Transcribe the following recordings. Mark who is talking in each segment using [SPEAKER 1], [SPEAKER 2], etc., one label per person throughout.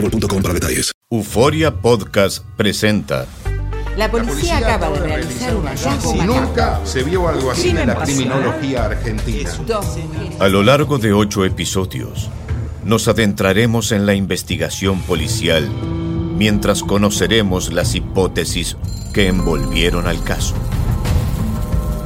[SPEAKER 1] boostmobile.com para detalles.
[SPEAKER 2] Euforia Podcast presenta.
[SPEAKER 3] La policía acaba de realizar un hallazgo macabro.
[SPEAKER 4] Nunca se vio algo así en la criminología argentina.
[SPEAKER 2] A lo largo de ocho episodios, nos adentraremos en la investigación policial mientras conoceremos las hipótesis que envolvieron al caso.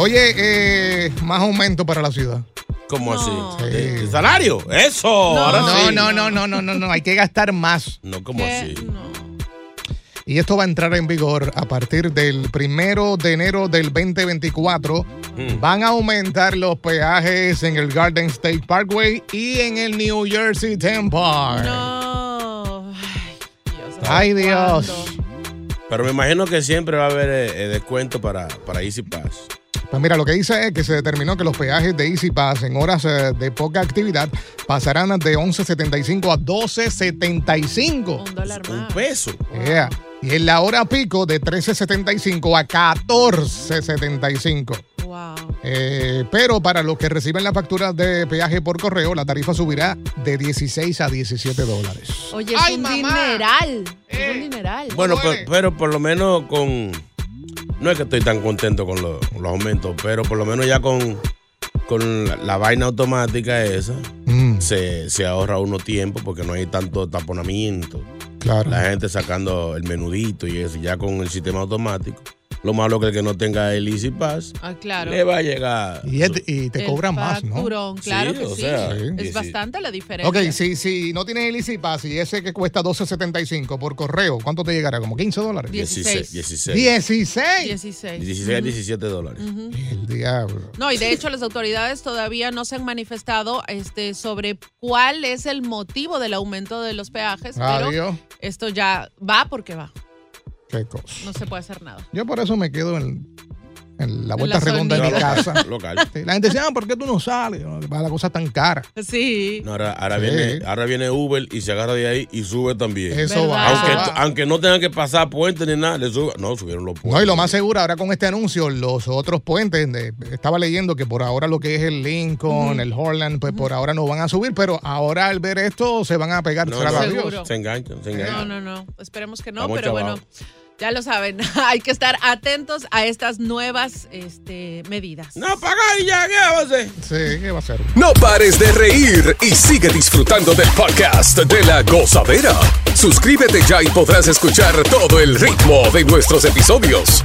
[SPEAKER 5] Oye, eh, más aumento para la ciudad.
[SPEAKER 6] ¿Cómo así?
[SPEAKER 5] Sí.
[SPEAKER 6] ¿De- de salario? Eso. ahora
[SPEAKER 5] No,
[SPEAKER 6] sí.
[SPEAKER 5] no, no, no, no, no, no, hay que gastar más.
[SPEAKER 6] No, ¿cómo así?
[SPEAKER 5] Y esto va a entrar en vigor a partir del primero de enero del 2024.
[SPEAKER 6] Mm.
[SPEAKER 5] Van a aumentar los peajes en el Garden State Parkway y en el New Jersey Turnpike.
[SPEAKER 7] No.
[SPEAKER 5] Ay, Dios.
[SPEAKER 6] Pero me imagino que siempre va a haber eh, eh, descuento para, para Easy Pass.
[SPEAKER 5] Pues mira, lo que dice es que se determinó que los peajes de Easy Pass en horas eh, de poca actividad pasarán de 11.75 a 12.75.
[SPEAKER 7] Un dólar
[SPEAKER 6] Un
[SPEAKER 7] más.
[SPEAKER 6] peso.
[SPEAKER 5] Yeah. Y en la hora pico de 13.75 a 14.75.
[SPEAKER 7] Wow.
[SPEAKER 5] Eh, pero para los que reciben la factura de peaje por correo, la tarifa subirá de 16 a 17 dólares.
[SPEAKER 7] Oye, es un
[SPEAKER 5] mamá.
[SPEAKER 7] dineral. Es
[SPEAKER 5] Eh.
[SPEAKER 7] un dineral.
[SPEAKER 6] Bueno, pero por lo menos con. No es que estoy tan contento con, lo- con los aumentos, pero por lo menos ya con, con la, la vaina automática esa,
[SPEAKER 5] Mm,
[SPEAKER 6] se, se ahorra uno tiempo porque no hay tanto taponamiento.
[SPEAKER 5] claro.
[SPEAKER 6] La gente sacando el menudito y eso, ya con el sistema automático. Lo malo que el que no tenga el Easy Pass
[SPEAKER 7] Ah, claro.
[SPEAKER 6] le va a llegar.
[SPEAKER 5] Y, es- y te cobran más, ¿no?
[SPEAKER 7] claro
[SPEAKER 6] Sí,
[SPEAKER 7] que
[SPEAKER 6] o
[SPEAKER 7] sí.
[SPEAKER 6] sea,
[SPEAKER 5] Sí.
[SPEAKER 7] Es bastante la diferencia.
[SPEAKER 5] Ok, si, si no tienes el Easy Pass y ese que cuesta 12.75 por correo, ¿cuánto te llegará? ¿Como 15 dólares?
[SPEAKER 6] 16. 16.
[SPEAKER 5] 16.
[SPEAKER 7] 16.
[SPEAKER 6] 16 a 17 dólares.
[SPEAKER 5] El diablo.
[SPEAKER 7] No, y de hecho las autoridades todavía no se han manifestado este, sobre cuál es el motivo del aumento de los peajes, pero esto ya va porque va.
[SPEAKER 5] Qué cosa.
[SPEAKER 7] No se puede hacer nada.
[SPEAKER 5] Yo por eso me quedo en, en la
[SPEAKER 7] En
[SPEAKER 5] vuelta
[SPEAKER 7] la
[SPEAKER 5] redonda de mi casa.
[SPEAKER 6] Local.
[SPEAKER 5] Sí, La gente dice, ah, ¿por qué tú no sales? La cosa tan cara.
[SPEAKER 7] Sí.
[SPEAKER 6] No, ahora, ahora
[SPEAKER 5] Sí.
[SPEAKER 6] viene, ahora viene Uber y se agarra de ahí y sube también.
[SPEAKER 5] Eso va.
[SPEAKER 6] Aunque,
[SPEAKER 5] va.
[SPEAKER 6] aunque no tengan que pasar puentes ni nada, le sube. No, subieron los puentes.
[SPEAKER 5] No, y lo más seguro, ahora con este anuncio, los otros puentes, de- estaba leyendo que por ahora lo que es el Lincoln, el Horland, pues por ahora no van a subir, pero ahora al ver esto se van a pegar.
[SPEAKER 6] No, no. Se enganchan, se
[SPEAKER 7] No,
[SPEAKER 6] enganchan.
[SPEAKER 7] no, no. Esperemos que no,
[SPEAKER 6] Estamos
[SPEAKER 7] pero bueno. Ya lo saben. Hay que estar atentos a estas nuevas este, medidas.
[SPEAKER 6] No, paga y ya, ¿qué va a hacer?
[SPEAKER 5] Sí, ¿qué va a ser?
[SPEAKER 8] No pares de reír y sigue disfrutando del podcast de la gozadera. Suscríbete ya y podrás escuchar todo el ritmo de nuestros episodios.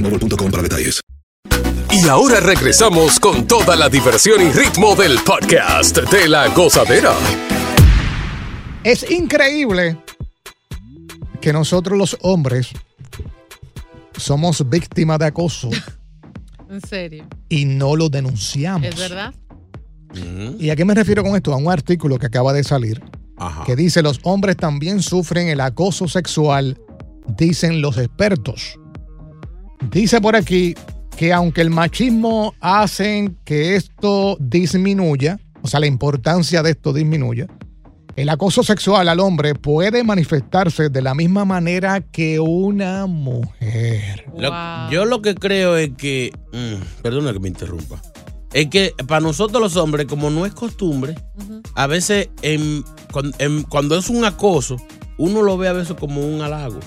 [SPEAKER 1] boostmobile.com para detalles.
[SPEAKER 9] Y ahora regresamos con toda la diversión y ritmo del podcast de la gozadera.
[SPEAKER 5] Es increíble que nosotros los hombres somos víctimas de acoso
[SPEAKER 7] En serio.
[SPEAKER 5] y no lo denunciamos.
[SPEAKER 7] ¿Es verdad?
[SPEAKER 5] ¿Y a qué me refiero con esto? A un artículo que acaba de salir
[SPEAKER 6] Ajá.
[SPEAKER 5] que dice los hombres también sufren el acoso sexual, dicen los expertos. Dice por aquí que aunque el machismo hacen que esto disminuya, o sea, la importancia de esto disminuya, el acoso sexual al hombre puede manifestarse de la misma manera que una mujer.
[SPEAKER 6] Lo- Yo lo que creo es que, mm, perdona que me interrumpa, es que para nosotros los hombres, como no es costumbre, a veces en- cuando es un acoso, uno lo ve a veces como un halago.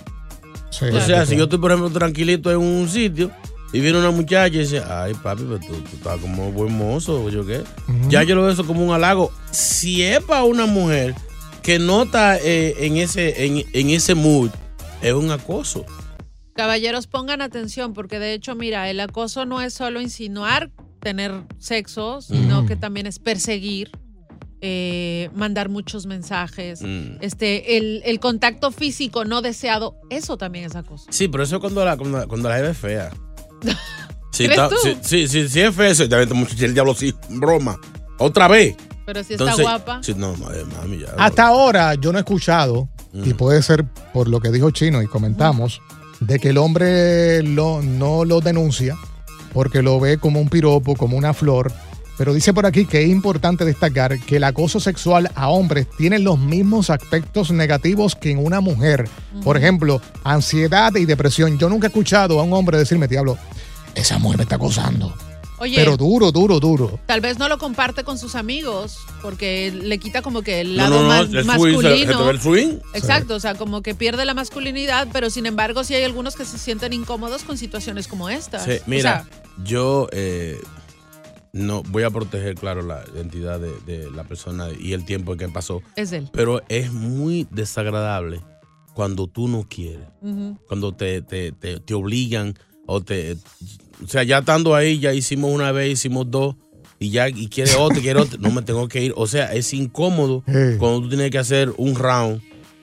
[SPEAKER 5] Sí,
[SPEAKER 6] o sea, si yo estoy, por ejemplo, tranquilito en un sitio y viene una muchacha y dice, ay, papi, pero tú, tú estás como buen mozo, o yo qué. Ya yo lo veo eso como un halago. Si es para una mujer que no está eh, en, ese, en, en ese mood, es un acoso.
[SPEAKER 7] Caballeros, pongan atención porque de hecho, mira, el acoso no es solo insinuar tener sexo, sino que también es perseguir, eh, mandar muchos mensajes,
[SPEAKER 6] Mm.
[SPEAKER 7] este, el, el contacto físico no deseado, eso también es acoso.
[SPEAKER 6] Sí, pero eso es cuando la, cuando, cuando la es fea. Sí,
[SPEAKER 7] ¿Crees
[SPEAKER 6] está-
[SPEAKER 7] tú?
[SPEAKER 6] sí, sí, sí, sí es fea, eso, te aventa mucho el diablo, sí, broma. Otra vez.
[SPEAKER 7] Pero si está guapa.
[SPEAKER 6] Sí, no, madre, mami, ya.
[SPEAKER 5] Hasta ahora yo no he escuchado, y
[SPEAKER 6] Mm.
[SPEAKER 5] puede ser por lo que dijo Chino y comentamos, de que el hombre lo- no lo denuncia porque lo ve como un piropo, como una flor. Pero dice por aquí que es importante destacar que el acoso sexual a hombres tiene los mismos aspectos negativos que en una mujer. Por ejemplo, ansiedad y depresión. Yo nunca he escuchado a un hombre decirme, diablo, esa mujer me está acosando.
[SPEAKER 7] Oye,
[SPEAKER 5] Pero duro, duro, duro.
[SPEAKER 7] tal vez no lo comparte con sus amigos porque le quita como que el lado
[SPEAKER 6] no, no,
[SPEAKER 7] más
[SPEAKER 6] el swing, se-
[SPEAKER 7] masculino.
[SPEAKER 6] el swing.
[SPEAKER 7] Exacto, o sea, como que pierde la masculinidad, pero sin embargo sí hay algunos que se sienten incómodos con situaciones como estas.
[SPEAKER 6] Sí,
[SPEAKER 7] O
[SPEAKER 6] mira,
[SPEAKER 7] sea,
[SPEAKER 6] yo eh, no voy a proteger, claro, la identidad de, de la persona y el tiempo que pasó.
[SPEAKER 7] es él.
[SPEAKER 6] Pero es muy desagradable cuando tú no quieres. Cuando te, te, te, te obligan o te... O sea, ya estando ahí, ya hicimos una vez, hicimos dos. Y ya, y quiere otro, quiere otro. No me tengo que ir. O sea, es incómodo cuando tú tienes que hacer un round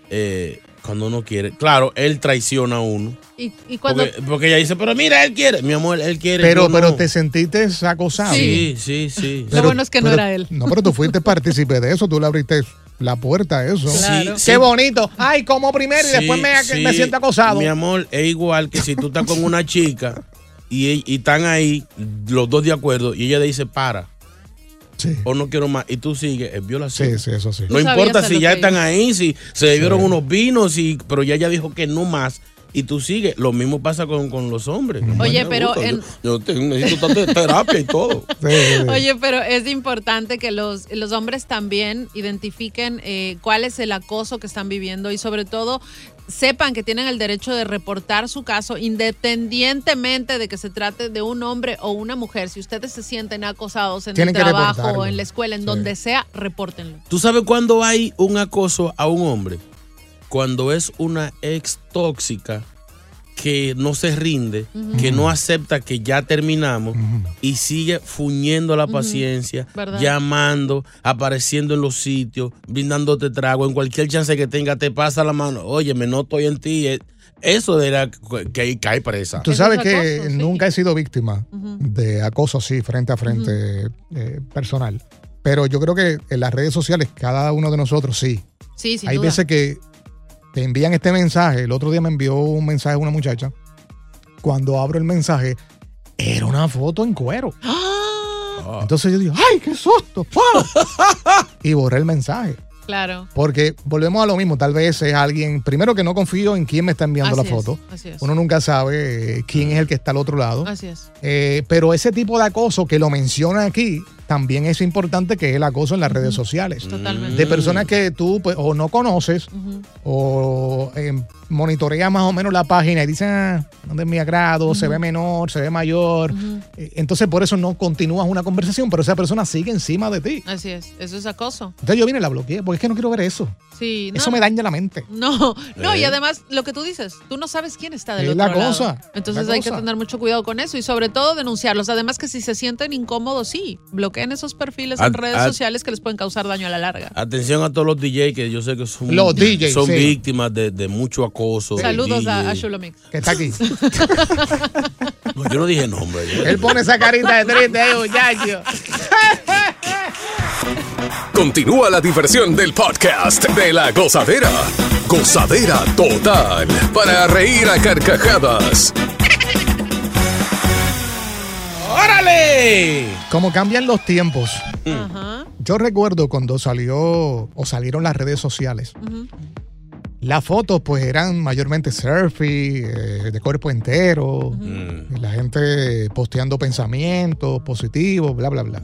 [SPEAKER 6] eh, cuando uno quiere. Claro, él traiciona a uno.
[SPEAKER 7] Y, y cuando...
[SPEAKER 6] Porque, porque ella dice, pero mira, él quiere. Mi amor, él quiere.
[SPEAKER 5] Pero, pero
[SPEAKER 6] no.
[SPEAKER 5] te sentiste acosado.
[SPEAKER 6] Sí, sí, sí.
[SPEAKER 7] Lo bueno es que no
[SPEAKER 5] pero-
[SPEAKER 7] era él.
[SPEAKER 5] No, pero tú fuiste partícipe de eso, tú le abriste la puerta a eso.
[SPEAKER 7] Claro.
[SPEAKER 6] Sí,
[SPEAKER 5] Qué
[SPEAKER 6] sí.
[SPEAKER 5] bonito. Ay, como primero y
[SPEAKER 6] Sí,
[SPEAKER 5] después me,
[SPEAKER 6] sí.
[SPEAKER 5] me siento acosado.
[SPEAKER 6] Mi amor, es igual que si tú estás con una chica y, y están ahí los dos de acuerdo y ella le dice para
[SPEAKER 5] Sí.
[SPEAKER 6] o no quiero más y tú sigues, es violación.
[SPEAKER 5] Sí, sí, eso sí.
[SPEAKER 6] No importa si ya están ahí, si se bebieron unos vinos, y, pero ya ella dijo que no más. Y tú sigues. Lo mismo pasa con, con los hombres.
[SPEAKER 7] Oye, pero en-
[SPEAKER 6] Yo, yo te- necesito tanta terapia y todo.
[SPEAKER 5] Sí, sí, sí.
[SPEAKER 7] Oye, pero es importante que los, los hombres también identifiquen eh, cuál es el acoso que están viviendo y sobre todo sepan que tienen el derecho de reportar su caso independientemente de que se trate de un hombre o una mujer. Si ustedes se sienten acosados en
[SPEAKER 5] Tienen
[SPEAKER 7] el trabajo o en la escuela, en
[SPEAKER 5] Sí.
[SPEAKER 7] donde sea, repórtenlo.
[SPEAKER 6] ¿Tú sabes cuándo hay un acoso a un hombre? Cuando es una ex tóxica que no se rinde, que no acepta que ya terminamos y sigue fuñendo la paciencia, llamando, apareciendo en los sitios, brindándote trago, en cualquier chance que tenga, te pasa la mano, oye, me no estoy en ti. eh, Eso era que cae presa.
[SPEAKER 5] Tú sabes
[SPEAKER 7] es
[SPEAKER 5] que
[SPEAKER 7] acoso, sí.
[SPEAKER 5] nunca he sido víctima de acoso así, frente a frente, eh, personal. Pero yo creo que en las redes sociales, cada uno de nosotros sí.
[SPEAKER 7] Sí, sin
[SPEAKER 5] Hay
[SPEAKER 7] duda.
[SPEAKER 5] veces que te envían este mensaje. El otro día me envió un mensaje una muchacha. Cuando abro el mensaje, era una foto en cuero.
[SPEAKER 7] ¡Ah!
[SPEAKER 6] Ah.
[SPEAKER 5] Entonces yo digo, ¡ay, qué susto! ¡Wow! y borré el mensaje.
[SPEAKER 7] Claro.
[SPEAKER 5] Porque volvemos a lo mismo, tal vez es alguien, primero que no confío en quién me está enviando
[SPEAKER 7] Así
[SPEAKER 5] la
[SPEAKER 7] es,
[SPEAKER 5] foto.
[SPEAKER 7] así es.
[SPEAKER 5] Uno nunca sabe eh, quién es el que está al otro lado.
[SPEAKER 7] Así es.
[SPEAKER 5] Eh, pero ese tipo de acoso que lo menciona aquí, también es importante que es el acoso en las redes sociales.
[SPEAKER 7] Totalmente.
[SPEAKER 5] De personas que tú pues, o no conoces o eh, monitoreas más o menos la página y dicen, ah, no es mi agrado, se ve menor, se ve mayor. Eh, Entonces por eso no continúas una conversación, pero esa persona sigue encima de ti.
[SPEAKER 7] Así es. Eso es acoso.
[SPEAKER 5] Entonces yo vine y la bloqueé, porque es que no quiero ver eso.
[SPEAKER 7] Sí.
[SPEAKER 5] Eso me daña la mente.
[SPEAKER 7] No, no, y
[SPEAKER 5] Eh.
[SPEAKER 7] además lo que tú dices, tú no sabes quién está del
[SPEAKER 5] Es
[SPEAKER 7] otro
[SPEAKER 5] la
[SPEAKER 7] lado.
[SPEAKER 5] cosa,
[SPEAKER 7] Entonces
[SPEAKER 5] la
[SPEAKER 7] hay que tener mucho cuidado con eso y sobre todo denunciarlos. Además que si se sienten incómodos, sí, bloqueen esos perfiles en redes sociales que les pueden causar daño a la larga.
[SPEAKER 6] Atención a todos los DJ que yo sé que son,
[SPEAKER 5] Los DJs,
[SPEAKER 6] son
[SPEAKER 5] sí.
[SPEAKER 6] víctimas de, de mucho acoso.
[SPEAKER 7] Saludos a, a Shulomix.
[SPEAKER 5] Que está aquí.
[SPEAKER 6] No, yo no dije nombre. yo-
[SPEAKER 5] Él pone esa carita de triste ahí, muchacho.
[SPEAKER 9] Continúa la diversión del podcast de la gozadera. Gozadera total. Para reír a carcajadas.
[SPEAKER 5] Como cambian los tiempos.
[SPEAKER 7] Ajá.
[SPEAKER 5] Yo recuerdo cuando salió o salieron las redes sociales. Las fotos pues eran mayormente selfie, eh, de cuerpo entero, y la gente posteando pensamientos positivos, bla, bla, bla.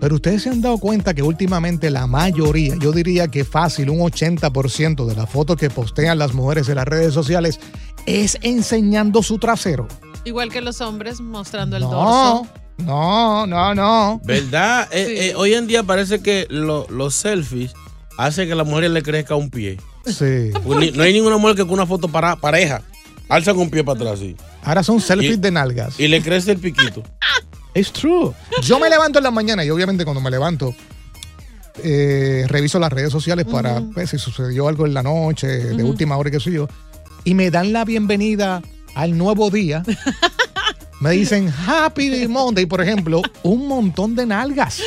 [SPEAKER 5] Pero ustedes se han dado cuenta que últimamente la mayoría, yo diría que fácil, un 80% de las fotos que postean las mujeres en las redes sociales es enseñando su trasero.
[SPEAKER 7] Igual que los hombres mostrando el
[SPEAKER 5] No,
[SPEAKER 7] dorso.
[SPEAKER 5] no, no, no.
[SPEAKER 6] ¿Verdad? Eh, eh, hoy en día parece que lo- los selfies hacen que a la mujer le crezca un pie.
[SPEAKER 5] Sí.
[SPEAKER 6] Ni- no hay ninguna mujer que con una foto para, pareja alza con un pie para atrás así.
[SPEAKER 5] Ahora son selfies
[SPEAKER 6] Y-
[SPEAKER 5] de nalgas.
[SPEAKER 6] Y le crece el piquito.
[SPEAKER 5] Es true. Yo me levanto en la mañana y obviamente cuando me levanto eh, reviso las redes sociales para ver si sucedió algo en la noche, de última hora, qué sé yo, y me dan la bienvenida al nuevo día. me dicen Happy Monday, por ejemplo, un montón de nalgas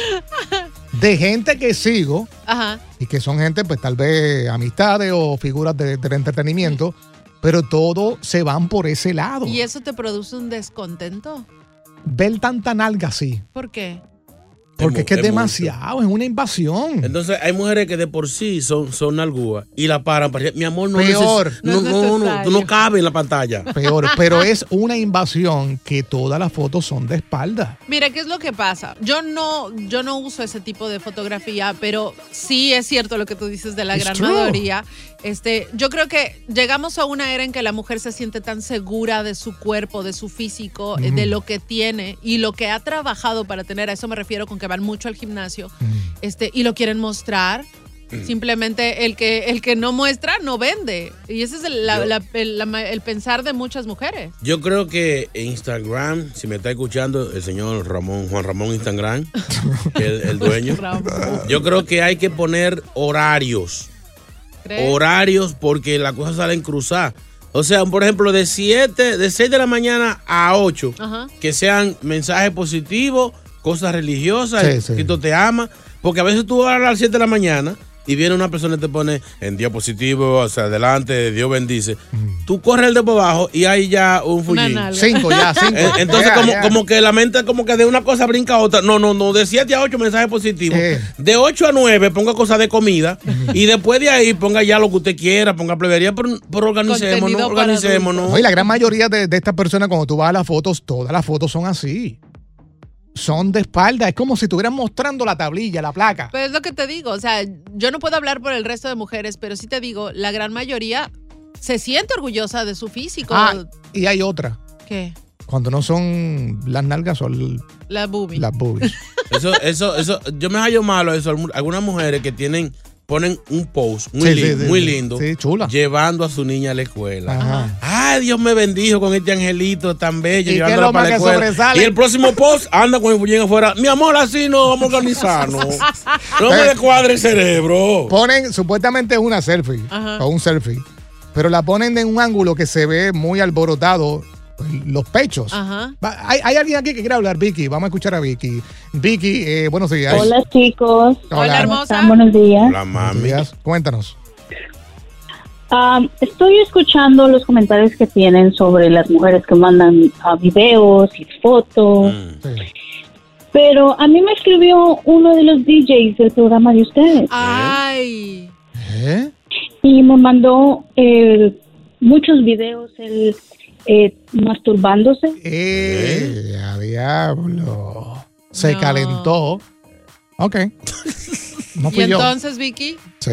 [SPEAKER 5] de gente que sigo
[SPEAKER 7] Ajá.
[SPEAKER 5] y que son gente, pues tal vez amistades o figuras de- del entretenimiento, pero todo se van por ese lado.
[SPEAKER 7] ¿Y eso te produce un descontento?
[SPEAKER 5] Ver tanta nalga así.
[SPEAKER 7] ¿Por qué?
[SPEAKER 5] Porque es, que es,
[SPEAKER 6] es mucho.
[SPEAKER 5] demasiado, es una invasión.
[SPEAKER 6] Entonces hay mujeres que de por sí son, son nalgúas y la paran. para- Mi amor, no
[SPEAKER 5] Peor.
[SPEAKER 6] neces- No,
[SPEAKER 7] No es
[SPEAKER 6] no, no, no cabe en la pantalla.
[SPEAKER 5] Peor, pero es una invasión que todas las fotos son de espalda.
[SPEAKER 7] Mira, ¿qué es lo que pasa? Yo no, yo no uso ese tipo de fotografía, pero sí es cierto lo que tú dices de la
[SPEAKER 5] It's
[SPEAKER 7] gran
[SPEAKER 5] true.
[SPEAKER 7] mayoría. Este, yo creo que llegamos a una era en que la mujer se siente tan segura de su cuerpo, de su físico, eh, de lo que tiene y lo que ha trabajado para tener. A eso me refiero con que van mucho al gimnasio. Este, y lo quieren mostrar. Simplemente el que, el que no muestra no vende. Y ese es el, la-
[SPEAKER 6] Yo-
[SPEAKER 7] la- el- la ma- el pensar de muchas mujeres.
[SPEAKER 6] Yo creo que Instagram, si me está escuchando el señor Ramón, Juan Ramón Instagram, el, el dueño, yo creo que hay que poner horarios.
[SPEAKER 7] ¿Crees?
[SPEAKER 6] Horarios porque las cosas salen cruzadas. O sea, por ejemplo, de 7, de 6 de la mañana a 8,
[SPEAKER 7] Ajá.
[SPEAKER 6] que sean mensajes positivos, cosas religiosas,
[SPEAKER 5] Sí, sí.
[SPEAKER 6] Cristo te ama. Porque a veces tú vas a las 7 de la mañana y viene una persona y te pone en día positivo, hacia adelante, Dios bendice. Tú corres el de por abajo y hay ya un fullín.
[SPEAKER 5] Cinco ya, cinco.
[SPEAKER 6] Eh, Entonces, como, como que la mente, como que de una cosa brinca a otra. No, no, no, de 7 a 8 mensajes positivos.
[SPEAKER 5] Eh.
[SPEAKER 6] De 8 a 9 ponga cosas de comida. Y después de ahí ponga ya lo que usted quiera, ponga plebería, pero, pero organicémonos, organicémonos.
[SPEAKER 5] No, y la gran mayoría de, de estas personas, cuando tú vas a las fotos, todas las fotos son así. Son de espalda. Es como si estuvieran mostrando la tablilla, la placa.
[SPEAKER 7] Pues es lo que te digo, o sea, yo no puedo hablar por el resto de mujeres, pero sí te digo, la gran mayoría se siente orgullosa de su físico.
[SPEAKER 5] Ah, y hay otra.
[SPEAKER 7] ¿Qué?
[SPEAKER 5] Cuando no son las nalgas, son
[SPEAKER 7] La boobie.
[SPEAKER 5] las boobies.
[SPEAKER 6] Eso, eso, eso, yo me hallo malo eso. Algunas mujeres que tienen, ponen un post muy,
[SPEAKER 5] Sí,
[SPEAKER 6] lin-
[SPEAKER 5] sí, sí,
[SPEAKER 6] muy lindo.
[SPEAKER 5] Sí, chula.
[SPEAKER 6] Llevando a su niña a la escuela.
[SPEAKER 5] Ajá.
[SPEAKER 6] Ay, Dios me bendijo con este angelito tan bello.
[SPEAKER 5] ¿Y qué es
[SPEAKER 6] llevándola
[SPEAKER 5] lo
[SPEAKER 6] para
[SPEAKER 5] más
[SPEAKER 6] la
[SPEAKER 5] que sobresale?
[SPEAKER 6] Y el próximo post anda con el fullín afuera. Mi amor, así no, vamos a organizarnos. No me descuadre el cerebro.
[SPEAKER 5] Ponen, supuestamente es una selfie
[SPEAKER 7] Ajá.
[SPEAKER 5] o un selfie, pero la ponen en un ángulo que se ve muy alborotado los pechos.
[SPEAKER 7] Ajá.
[SPEAKER 5] Hay, hay alguien aquí que quiere hablar, Vicky. Vamos a escuchar a Vicky. Vicky, eh, buenos días.
[SPEAKER 10] Hola chicos.
[SPEAKER 5] Hola,
[SPEAKER 7] Hola,
[SPEAKER 10] ¿Cómo
[SPEAKER 7] hermosa.
[SPEAKER 10] Buenos días.
[SPEAKER 6] La
[SPEAKER 5] Buenos
[SPEAKER 6] mami.
[SPEAKER 5] días. Cuéntanos.
[SPEAKER 10] Um, estoy escuchando los comentarios que tienen sobre las mujeres que mandan ah, videos y fotos.
[SPEAKER 6] Mm.
[SPEAKER 10] Pero a mí me escribió uno de los DJs del programa de ustedes.
[SPEAKER 7] Ay.
[SPEAKER 5] ¿Eh?
[SPEAKER 10] Y me mandó eh, muchos videos él eh, masturbándose.
[SPEAKER 5] ¡Eh! ¡A diablo! Se calentó. Ok. No
[SPEAKER 7] ¿Y
[SPEAKER 5] yo.
[SPEAKER 7] entonces, Vicky?
[SPEAKER 5] Sí.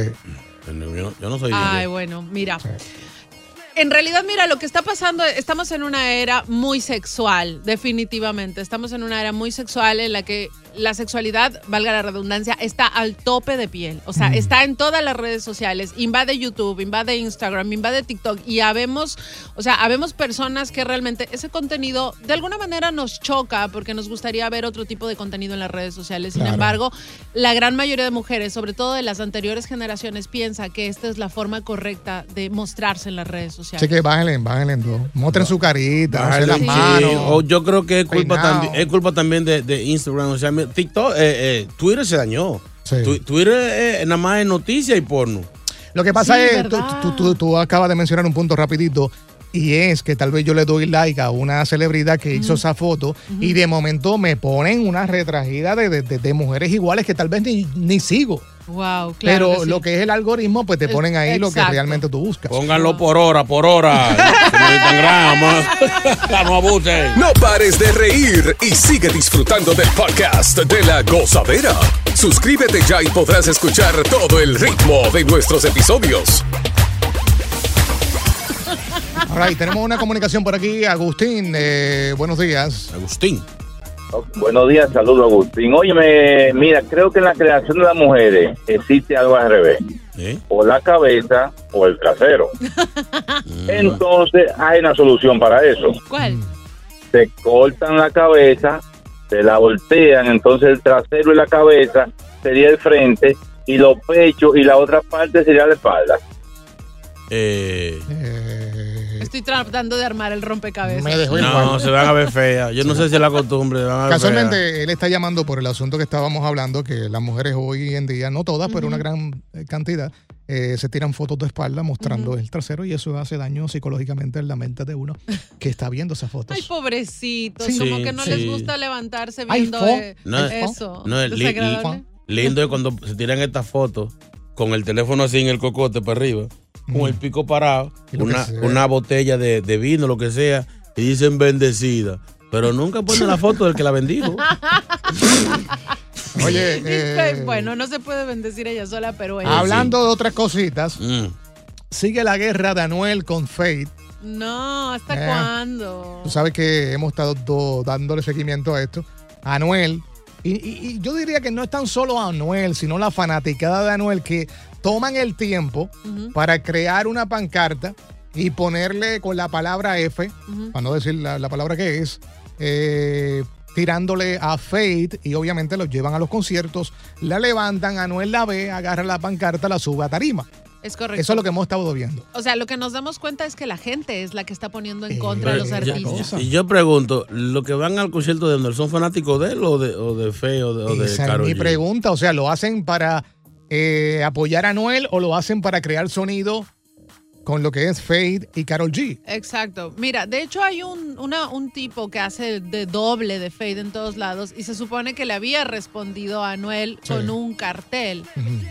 [SPEAKER 6] Yo no, soy
[SPEAKER 7] Ay, bueno, mira. En realidad, mira, lo que está pasando, estamos en una era muy sexual, definitivamente. Estamos en una era muy sexual en la que la sexualidad, valga la redundancia, está al tope de piel. O sea,
[SPEAKER 11] Mm.
[SPEAKER 7] está en todas las redes sociales. Invade YouTube, invade Instagram, invade TikTok. Y habemos, o sea, habemos personas que realmente ese contenido de alguna manera nos choca porque nos gustaría ver otro tipo de contenido en las redes sociales. Sin
[SPEAKER 5] Claro.
[SPEAKER 7] embargo, la gran mayoría de mujeres, sobre todo de las anteriores generaciones, piensa que esta es la forma correcta de mostrarse en las redes sociales.
[SPEAKER 5] Así que bájenle, bájenle en dos. Muestren su carita,
[SPEAKER 6] Bájale,
[SPEAKER 5] las
[SPEAKER 6] sí.
[SPEAKER 5] manos.
[SPEAKER 6] O yo creo que es culpa, también, es culpa también de, de Instagram. O sea, TikTok, eh, eh, Twitter se dañó. Tu- Twitter eh, nada más es noticia y porno.
[SPEAKER 5] Lo que pasa
[SPEAKER 6] Sí,
[SPEAKER 5] es, tú, tú- tú- tú acabas de mencionar un punto rapidito. Y es que tal vez yo le doy like a una celebridad que hizo esa foto y de momento me ponen una retragida de- de mujeres iguales que tal vez ni, ni sigo.
[SPEAKER 7] Wow, claro.
[SPEAKER 5] Pero
[SPEAKER 7] que sí.
[SPEAKER 5] lo que es el algoritmo, pues te ponen ahí lo que realmente tú buscas.
[SPEAKER 6] Pónganlo por hora, por hora. Grama. No abusen.
[SPEAKER 9] No pares de reír y sigue disfrutando del podcast de la gozadera. Suscríbete ya y podrás escuchar todo el ritmo de nuestros episodios.
[SPEAKER 5] Ahora, tenemos una comunicación por aquí. Agustín, eh, buenos días.
[SPEAKER 6] Agustín.
[SPEAKER 11] Buenos días, saludos Agustín. Óyeme, mira, creo que en la creación de las mujeres existe algo al revés. O la cabeza o el trasero. Entonces hay una solución para eso.
[SPEAKER 7] ¿Cuál?
[SPEAKER 11] Se cortan la cabeza, se la voltean, entonces el trasero y la cabeza sería el frente y los pechos y la otra parte sería la espalda.
[SPEAKER 6] Eh,
[SPEAKER 7] Estoy tratando de armar el rompecabezas.
[SPEAKER 5] Me dejó
[SPEAKER 6] no,
[SPEAKER 5] igual.
[SPEAKER 6] se van a ver feas. Yo no sé si es la costumbre. van a ver feas.
[SPEAKER 5] Casualmente, él está llamando por el asunto que estábamos hablando, que las mujeres hoy en día, no todas, pero una gran eh, cantidad, eh, se tiran fotos de espalda mostrando el trasero y eso hace daño psicológicamente en la mente de uno que está viendo esas fotos.
[SPEAKER 7] Ay, pobrecitos,
[SPEAKER 5] Sí.
[SPEAKER 7] como
[SPEAKER 5] Sí,
[SPEAKER 7] que no
[SPEAKER 5] sí.
[SPEAKER 7] les gusta levantarse
[SPEAKER 5] Ay,
[SPEAKER 7] viendo
[SPEAKER 5] fo.
[SPEAKER 7] eh,
[SPEAKER 6] No es-
[SPEAKER 7] eso.
[SPEAKER 6] No, es li-
[SPEAKER 7] desagradable.
[SPEAKER 6] li- lindo es cuando se tiran estas fotos con el teléfono así en el cocote para arriba, con el pico parado, una, una botella de, de vino, lo que sea, y dicen bendecida. Pero nunca ponen la foto del que la bendijo.
[SPEAKER 5] Oye, eh,
[SPEAKER 7] bueno, no se puede bendecir ella sola, pero ella
[SPEAKER 5] hablando de otras cositas,
[SPEAKER 6] Mm.
[SPEAKER 5] sigue la guerra de Anuel con Faith.
[SPEAKER 7] No, ¿hasta
[SPEAKER 5] Eh.
[SPEAKER 7] cuándo?
[SPEAKER 5] Tú sabes que hemos estado do- dándole seguimiento a esto. Anuel. Y, y- y yo diría que no es tan solo Anuel, sino la fanaticada de Anuel que toman el tiempo para crear una pancarta y ponerle con la palabra F, para no decir la, la palabra que es, eh, tirándole a Faith y obviamente los llevan a los conciertos, la levantan, Anuel la ve, agarra la pancarta, la sube a tarima.
[SPEAKER 7] Es correcto.
[SPEAKER 5] Eso es lo que hemos estado viendo.
[SPEAKER 7] O sea, lo que nos damos cuenta es que la gente es la que está poniendo en contra a los artistas.
[SPEAKER 6] y yo pregunto, ¿los que van al concierto de Anuel son fanáticos de él o de, o de Fe o de, o de
[SPEAKER 5] Esa es mi
[SPEAKER 6] G?
[SPEAKER 5] pregunta. O sea, ¿lo hacen para eh, apoyar a Noel o lo hacen para crear sonido con lo que es Fade y Carol G?
[SPEAKER 7] Exacto. Mira, de hecho hay un, una- un tipo que hace de doble de Fade en todos lados y se supone que le había respondido a Anuel
[SPEAKER 5] Sí.
[SPEAKER 7] con un cartel.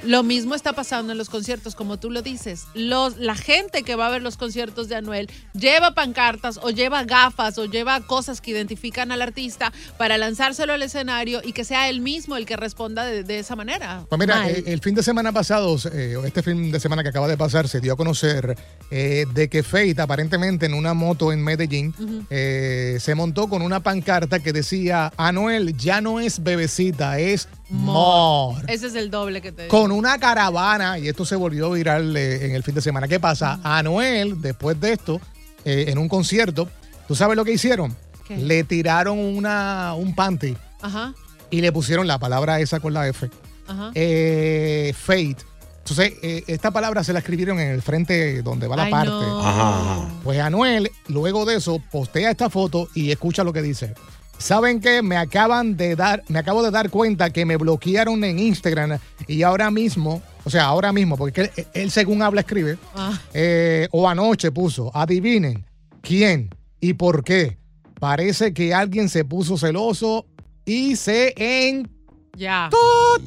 [SPEAKER 7] Lo mismo está pasando en los conciertos, como tú lo dices. Los, la gente que va a ver los conciertos de Anuel lleva pancartas o lleva gafas o lleva cosas que identifican al artista para lanzárselo al escenario y que sea él mismo el que responda de, de esa manera.
[SPEAKER 5] Pues mira,
[SPEAKER 7] Mal.
[SPEAKER 5] eh, el fin de semana pasado, eh, este fin de semana que acaba de pasar, se dio a conocer eh, de que Fate aparentemente en una moto en Medellín eh, se montó con una pancarta que decía, Anuel ya no es bebecita, es Mor.
[SPEAKER 7] Ese es el doble que te digo.
[SPEAKER 5] Con una caravana, y esto se volvió viral eh, en el fin de semana. ¿Qué pasa? Anuel, después de esto, eh, en un concierto, ¿tú sabes lo que hicieron?
[SPEAKER 7] ¿Qué?
[SPEAKER 5] Le tiraron una, un panty
[SPEAKER 7] Ajá,
[SPEAKER 5] y le pusieron la palabra esa con la F.
[SPEAKER 7] ajá.
[SPEAKER 5] Fate. Entonces, eh, esta palabra se la escribieron en el frente donde va la
[SPEAKER 7] Ay,
[SPEAKER 5] parte.
[SPEAKER 7] no.
[SPEAKER 6] Ajá, ajá.
[SPEAKER 5] Pues Anuel, luego de eso, postea esta foto y escucha lo que dice. ¿Saben qué? Me acaban de dar, me acabo de dar cuenta que me bloquearon en Instagram y ahora mismo, o sea, ahora mismo, porque él, él según habla escribe,
[SPEAKER 7] Ah.
[SPEAKER 5] eh, o anoche puso, adivinen quién y por qué. Parece que alguien se puso celoso y se en...
[SPEAKER 7] Ya.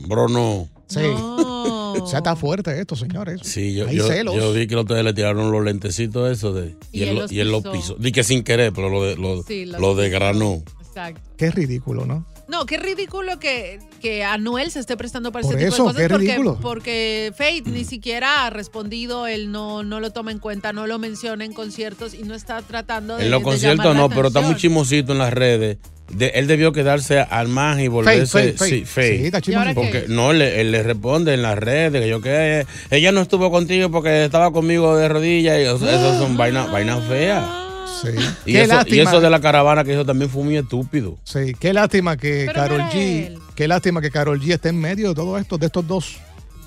[SPEAKER 6] Bro, no.
[SPEAKER 5] Sí. O sea, está fuerte esto, señores.
[SPEAKER 6] Sí, yo,
[SPEAKER 5] Hay
[SPEAKER 6] yo,
[SPEAKER 5] celos.
[SPEAKER 6] yo vi que los ustedes le tiraron los lentecitos esos de, y,
[SPEAKER 7] Y
[SPEAKER 6] él,
[SPEAKER 7] él
[SPEAKER 6] lo-
[SPEAKER 7] los
[SPEAKER 6] y él los
[SPEAKER 7] pisó.
[SPEAKER 6] Di que sin querer, pero lo, de, lo,
[SPEAKER 7] Sí,
[SPEAKER 6] lo desgranó.
[SPEAKER 7] Exacto.
[SPEAKER 5] Qué ridículo, ¿no?
[SPEAKER 7] No, qué ridículo que, que Anuel se esté prestando para
[SPEAKER 5] Por
[SPEAKER 7] ese tipo
[SPEAKER 5] eso,
[SPEAKER 7] de cosas.
[SPEAKER 5] qué
[SPEAKER 7] porque,
[SPEAKER 5] ridículo.
[SPEAKER 7] porque Faith ni siquiera ha respondido, él no, no lo toma en cuenta, no lo menciona en conciertos y no está tratando de.
[SPEAKER 6] En los conciertos no, pero está muy chismosito en las redes. De- él debió quedarse al margen y volverse.
[SPEAKER 5] Faith, Faith,
[SPEAKER 6] sí.
[SPEAKER 5] Faith. Sí, ¿Y.
[SPEAKER 6] Porque
[SPEAKER 5] qué?
[SPEAKER 6] no, él, le- él le responde en las redes que yo que ella no estuvo contigo porque estaba conmigo de rodillas. Y, o sea, eso son vainas vainas feas.
[SPEAKER 5] Sí.
[SPEAKER 6] Y
[SPEAKER 5] Qué
[SPEAKER 6] eso, y
[SPEAKER 5] lástima.
[SPEAKER 6] eso de la caravana que eso también fue muy estúpido.
[SPEAKER 5] Sí, qué lástima que
[SPEAKER 7] Pero
[SPEAKER 5] Carol G, qué lástima que Carol G esté en medio de todo esto, de estos dos.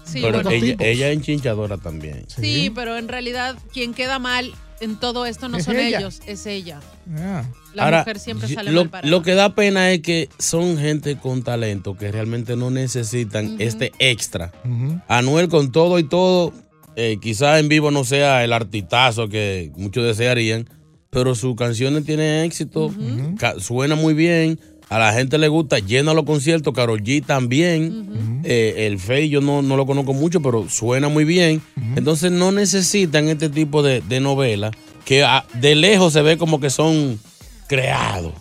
[SPEAKER 7] Sí,
[SPEAKER 6] pero
[SPEAKER 7] bueno.
[SPEAKER 6] ella, ella es enchinchadora también.
[SPEAKER 7] Sí, pero en realidad quien queda mal en todo esto no
[SPEAKER 6] Es
[SPEAKER 7] son
[SPEAKER 6] ella.
[SPEAKER 7] ellos, es ella.
[SPEAKER 5] Ah.
[SPEAKER 7] La
[SPEAKER 6] Ahora,
[SPEAKER 7] mujer siempre sale
[SPEAKER 6] lo,
[SPEAKER 7] mal parada.
[SPEAKER 6] lo que da pena es que son gente con talento que realmente no necesitan este extra. Anuel con todo y todo, eh, quizás en vivo no sea el artistazo que muchos desearían, pero sus canciones tienen éxito, suena muy bien, a la gente le gusta, llena los conciertos, Karol G también, eh, el Fey yo no, no lo conozco mucho, pero suena muy bien, entonces no necesitan este tipo de, de novelas que a- de lejos se ve como que son creados.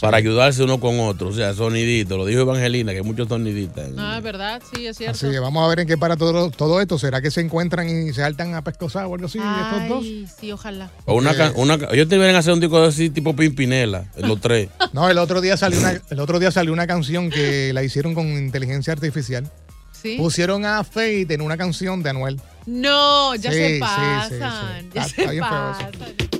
[SPEAKER 6] Para ayudarse uno con otro, o sea, sonidito, lo dijo Evangelina, que hay muchos soniditas.
[SPEAKER 7] Ah, es verdad, sí, es cierto.
[SPEAKER 5] Así que vamos a ver en qué para todo, todo esto. ¿Será que se encuentran y se saltan a pescosar o algo así estos dos?
[SPEAKER 7] Ay, sí, ojalá.
[SPEAKER 6] O una, ca- una, ellos deberían hacer un disco así tipo Pimpinela, los tres.
[SPEAKER 5] No, el otro día salió una, el otro día salió una canción que la hicieron con inteligencia artificial.
[SPEAKER 7] Sí.
[SPEAKER 5] Pusieron a Faith en una canción de Anuel.
[SPEAKER 7] No, ya
[SPEAKER 5] Sí,
[SPEAKER 7] se
[SPEAKER 5] sí, sí,
[SPEAKER 7] pasan.
[SPEAKER 5] sí.
[SPEAKER 7] Ya
[SPEAKER 5] Está-
[SPEAKER 7] se
[SPEAKER 5] está
[SPEAKER 7] pasan.